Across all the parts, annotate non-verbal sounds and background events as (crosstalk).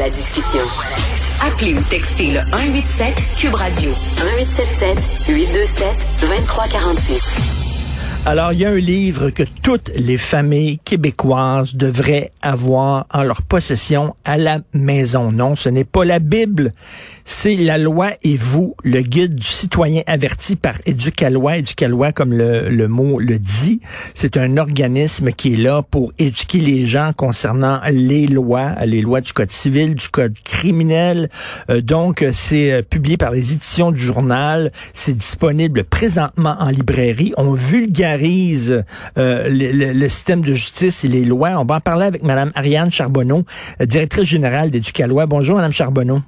La discussion. Appelez ou textez le 187 Cube Radio 1877 827 2346. Alors, il y a un livre que toutes les familles québécoises devraient avoir en leur possession à la maison. Non, ce n'est pas la Bible, c'est La loi et vous, le guide du citoyen averti par Éducalois. Éducalois, comme le, le mot le dit, c'est un organisme qui est là pour éduquer les gens concernant les lois, les lois du Code civil, du Code criminel. Euh, donc, c'est euh, publié par les éditions du journal. C'est disponible présentement en librairie. Euh, le, système de justice et les lois. On va en parler avec Mme Ariane Charbonneau, euh, directrice générale d'Éducalois. Bonjour, Mme Charbonneau.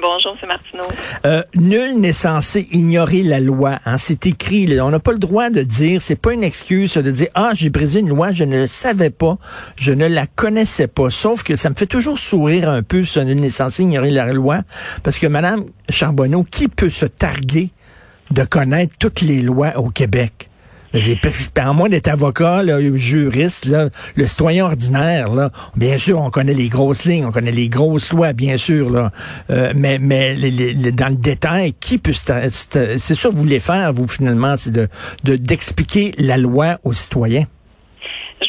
Bonjour, c'est Martineau. Euh, nul n'est censé ignorer la loi. Hein. C'est écrit. On n'a pas le droit de dire, c'est pas une excuse de dire ah j'ai brisé une loi, je ne le savais pas, je ne la connaissais pas. Sauf que ça me fait toujours sourire un peu, ce nul n'est censé ignorer la loi, parce que Madame Charbonneau, qui peut se targuer de connaître toutes les lois au Québec? À moins d'être avocat, là, juriste, le citoyen ordinaire, bien sûr, on connaît les grosses lignes, on connaît les grosses lois, bien sûr, euh, mais, mais dans le détail, qui peut... C'est ça que vous voulez faire, vous, finalement, c'est de d'expliquer la loi aux citoyens?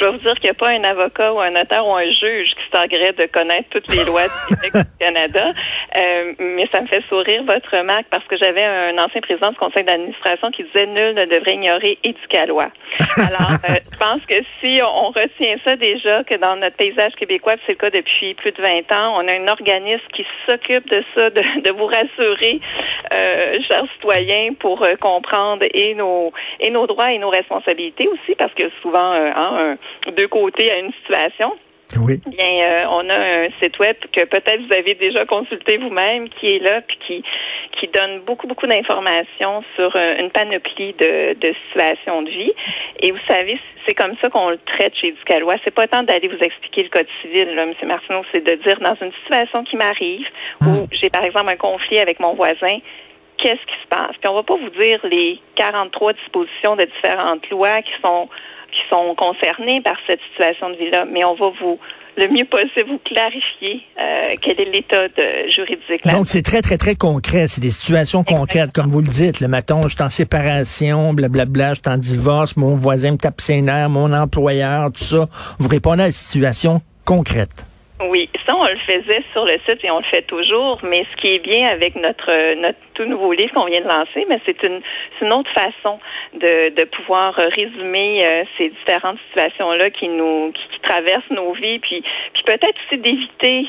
Je dois vous dire qu'il n'y a pas un avocat ou un notaire ou un juge qui s'agréait de connaître toutes les lois du (laughs) Canada. Euh, mais ça me fait sourire votre remarque parce que j'avais un ancien président du conseil d'administration qui disait nul ne devrait ignorer éducalois. Alors, euh, je pense que si on retient ça déjà, que dans notre paysage québécois, c'est le cas depuis plus de 20 ans, on a un organisme qui s'occupe de ça, de, de vous rassurer, euh, chers citoyens, pour euh, comprendre et nos et nos droits et nos responsabilités aussi, parce que souvent, euh, hein, deux côtés à une situation. Oui. Bien, euh, on a un site web que peut-être vous avez déjà consulté vous-même, qui est là, puis qui qui donne beaucoup beaucoup d'informations sur euh, une panoplie de, de situations de vie. Et vous savez, c'est comme ça qu'on le traite chez Ducalois. C'est pas tant d'aller vous expliquer le code civil, là, M. Martineau, c'est de dire dans une situation qui m'arrive, où hmm. j'ai par exemple un conflit avec mon voisin, qu'est-ce qui se passe? Puis on va pas vous dire les 43 dispositions de différentes lois qui sont qui sont concernés par cette situation de vie-là, mais on va vous le mieux possible vous clarifier euh, quel est l'état juridique. Donc c'est très très très concret, c'est des situations concrètes comme vous le dites. Le matin, je suis en séparation, blablabla, je suis en divorce, mon voisin me tape ses nerfs, mon employeur, tout ça. Vous répondez à des situations concrètes. Oui, ça, on le faisait sur le site et on le fait toujours. Mais ce qui est bien avec notre notre tout nouveau livre qu'on vient de lancer, mais c'est une, une autre façon de, de pouvoir résumer euh, ces différentes situations-là qui nous qui, traversent nos vies, puis puis peut-être aussi d'éviter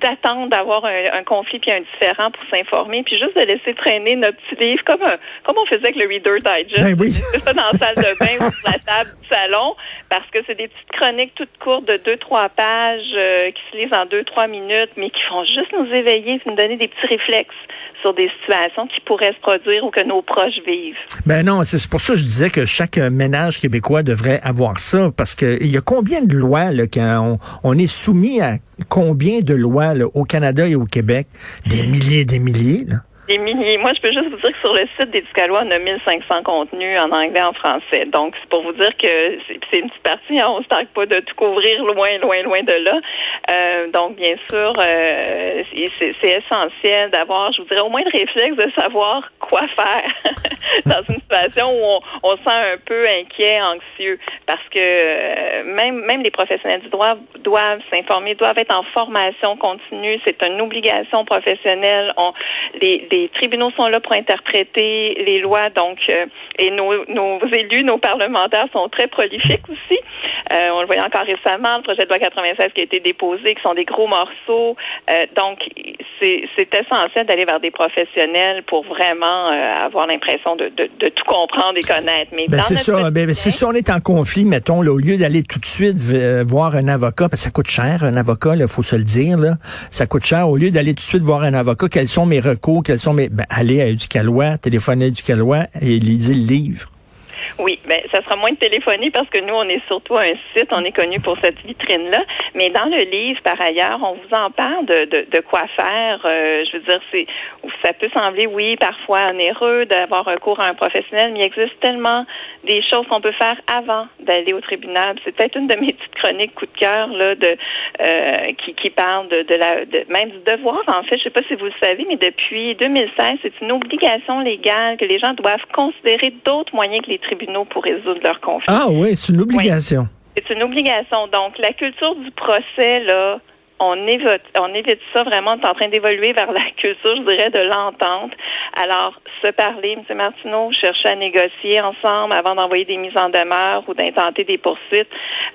d'attendre d'avoir un, conflit puis un différent pour s'informer, puis juste de laisser traîner notre petit livre comme comme on faisait avec le Reader Digest. Ben oui. (laughs) ça dans la salle de bain ou sur la table du salon, parce que c'est des petites chroniques toutes courtes de deux trois pages euh, qui se lisent en deux trois minutes, mais qui font juste nous éveiller, nous donner des petits réflexes sur des situations qui pourraient se produire ou que nos proches vivent. Ben non, c'est pour ça que je disais que chaque ménage québécois devrait avoir ça, parce qu'il y a combien de lois là, qu'on on est soumis à combien de lois au Canada et au Québec? Des milliers et des milliers. Là. Moi, je peux juste vous dire que sur le site des Ducalois, on a 1500 contenus en anglais et en français. Donc, c'est pour vous dire que c'est une petite partie. Hein, on ne se pas de tout couvrir loin, loin, loin de là. Euh, donc, bien sûr, euh, c'est essentiel d'avoir, je vous dirais, au moins le réflexe de savoir quoi faire (laughs) dans une situation où on, on se sent un peu inquiet, anxieux, parce que euh, même, même les professionnels du droit doivent s'informer, doivent être en formation continue. C'est une obligation professionnelle. Tribunaux sont là pour interpréter les lois, donc euh, et nos, nos élus, nos parlementaires sont très prolifiques aussi. Euh, on le voyait encore récemment, le projet de loi 96 qui a été déposé, qui sont des gros morceaux. Euh, donc, c'est essentiel d'aller vers des professionnels pour vraiment avoir l'impression de, de, de, tout comprendre et connaître. Mais ben c'est ça. Ben, ben si on est en conflit, mettons, là, au lieu d'aller tout de suite voir un avocat, parce que ça coûte cher, un avocat, il faut se le dire, là, ça coûte cher. Au lieu d'aller tout de suite voir un avocat, quels sont mes recours, quels sont mes... Ben, aller à Éducalois, téléphoner à Éducalois et lisez le livre. Oui, ben ça sera moins de téléphoner parce que nous, on est surtout un site, on est connu pour cette vitrine-là. Mais dans le livre, par ailleurs, on vous en parle de, de, de quoi faire. Euh, je veux dire, c'est ça peut sembler, oui, parfois onéreux d'avoir recours à un professionnel, mais il existe tellement des choses qu'on peut faire avant d'aller au tribunal. C'est peut-être une de mes petites chroniques coup de cœur là, de euh, qui, qui parle de, de la de, même du devoir. En fait, je sais pas si vous le savez, mais depuis 2016, c'est une obligation légale que les gens doivent considérer d'autres moyens que les tribunaux pour résoudre leurs conflits. Ah oui, c'est une obligation. C'est une obligation. Donc, la culture du procès, là, on évite, on évite ça vraiment. On est en train d'évoluer vers la culture, je dirais, de l'entente. Alors, se parler, M. Martineau, chercher à négocier ensemble avant d'envoyer des mises en demeure ou d'intenter des poursuites.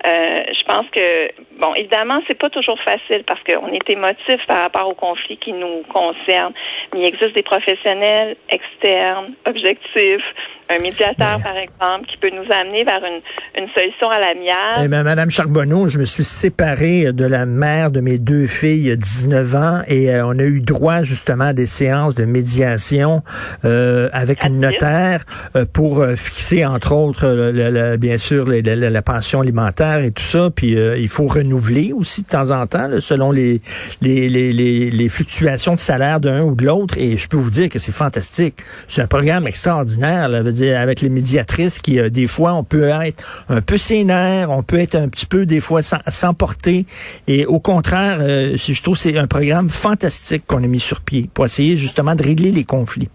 Euh, je pense que, bon, évidemment, c'est pas toujours facile parce qu'on est émotif par rapport aux conflits qui nous concernent. Mais il existe des professionnels externes, objectifs, un médiateur, par exemple, qui peut nous amener vers une, une solution à l'amiable. Eh bien, Madame Charbonneau, je me suis séparé de la mère de mes deux filles a 19 ans et euh, on a eu droit justement à des séances de médiation euh, avec une notaire euh, pour fixer, entre autres, bien sûr, la, pension alimentaire et tout ça. Puis il faut renouveler aussi de temps en temps, selon les, les, les, les, fluctuations de salaire d'un ou de l'autre. Et je peux vous dire que c'est fantastique. C'est un programme extraordinaire. Là avec les médiatrices qui, euh, des fois, on peut être un peu sénère, on peut être un petit peu, des fois, sans, porter. Et au contraire, euh, je trouve que c'est un programme fantastique qu'on a mis sur pied pour essayer justement de régler les conflits.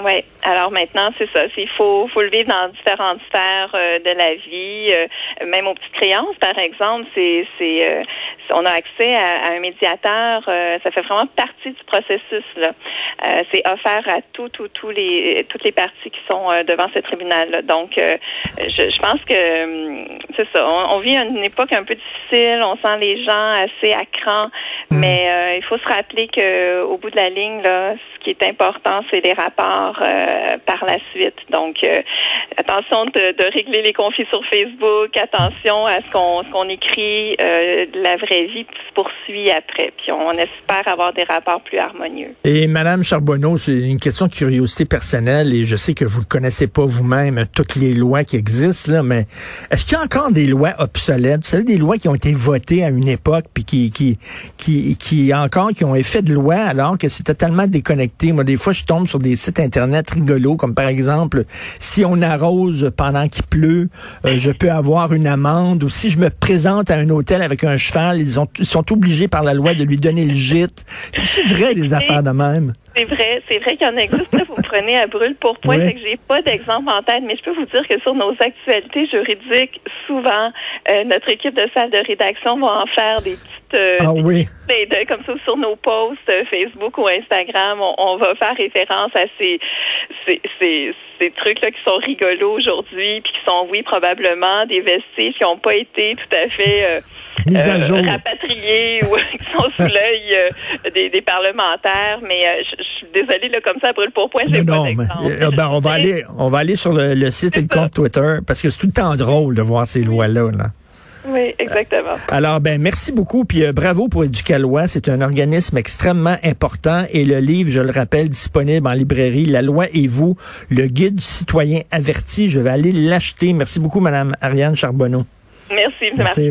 Oui. Alors maintenant, c'est ça. Il faut, faut le vivre dans différentes sphères euh, de la vie, euh, même aux petites créances, par exemple. C'est, c'est, euh, on a accès à, un médiateur. ça fait vraiment partie du processus. Là, c'est offert à tout, tout, tous les, toutes les parties qui sont devant ce tribunal. -là. Donc, je, je, pense que hum, c'est ça. On, vit une époque un peu difficile. On sent les gens assez à cran, mmh. mais il faut se rappeler que au bout de la ligne, là, ce qui est important, c'est les rapports euh, par la suite. Donc, euh, attention de, régler les conflits sur Facebook, attention à ce qu'on écrit, euh, la vraie vie se poursuit après. Puis on espère avoir des rapports plus harmonieux. Et Madame Charbonneau, c'est une question de curiosité personnelle et je sais que vous ne connaissez pas vous-même toutes les lois qui existent, là, mais est-ce qu'il y a encore des lois obsolètes? Vous savez, des lois qui ont été votées à une époque puis qui, qui, qui, qui encore, qui ont effet de loi alors que c'est totalement déconnecté. Moi, des fois, je tombe sur des sites Internet rigolos, comme par exemple, si on arrose pendant qu'il pleut, euh, je peux avoir une amende. Ou si je me présente à un hôtel avec un cheval, ils, ont, ils sont obligés par la loi de lui donner le gîte. C'est vrai des affaires de même? C'est vrai, c'est vrai qu'il y en existe. vous prenez à brûle pour point. que j'ai pas d'exemple en tête, mais je peux vous dire que sur nos actualités juridiques, souvent, euh, notre équipe de salle de rédaction va en faire des petites, euh, ah, oui. comme ça sur nos posts euh, Facebook ou Instagram, on, va faire référence à ces ces, ces, ces trucs là qui sont rigolos aujourd'hui, puis qui sont oui probablement des vestiges qui n'ont pas été tout à fait euh, rapatriés ou (laughs) qui sont sous l'œil euh, des, des, parlementaires. Mais euh, je, suis désolée, là, comme ça, à brûle pour point, c'est pas mais, ben, on va (laughs) aller, on va aller sur le, site et le compte Twitter parce que c'est tout le temps drôle de voir ces lois-là. Là. Oui, exactement. Alors, ben, merci beaucoup, puis bravo pour Éducalois. C'est un organisme extrêmement important et le livre, je le rappelle, disponible en librairie, La loi et vous, le guide du citoyen averti. Je vais aller l'acheter. Merci beaucoup, Madame Ariane Charbonneau. Merci, merci. merci.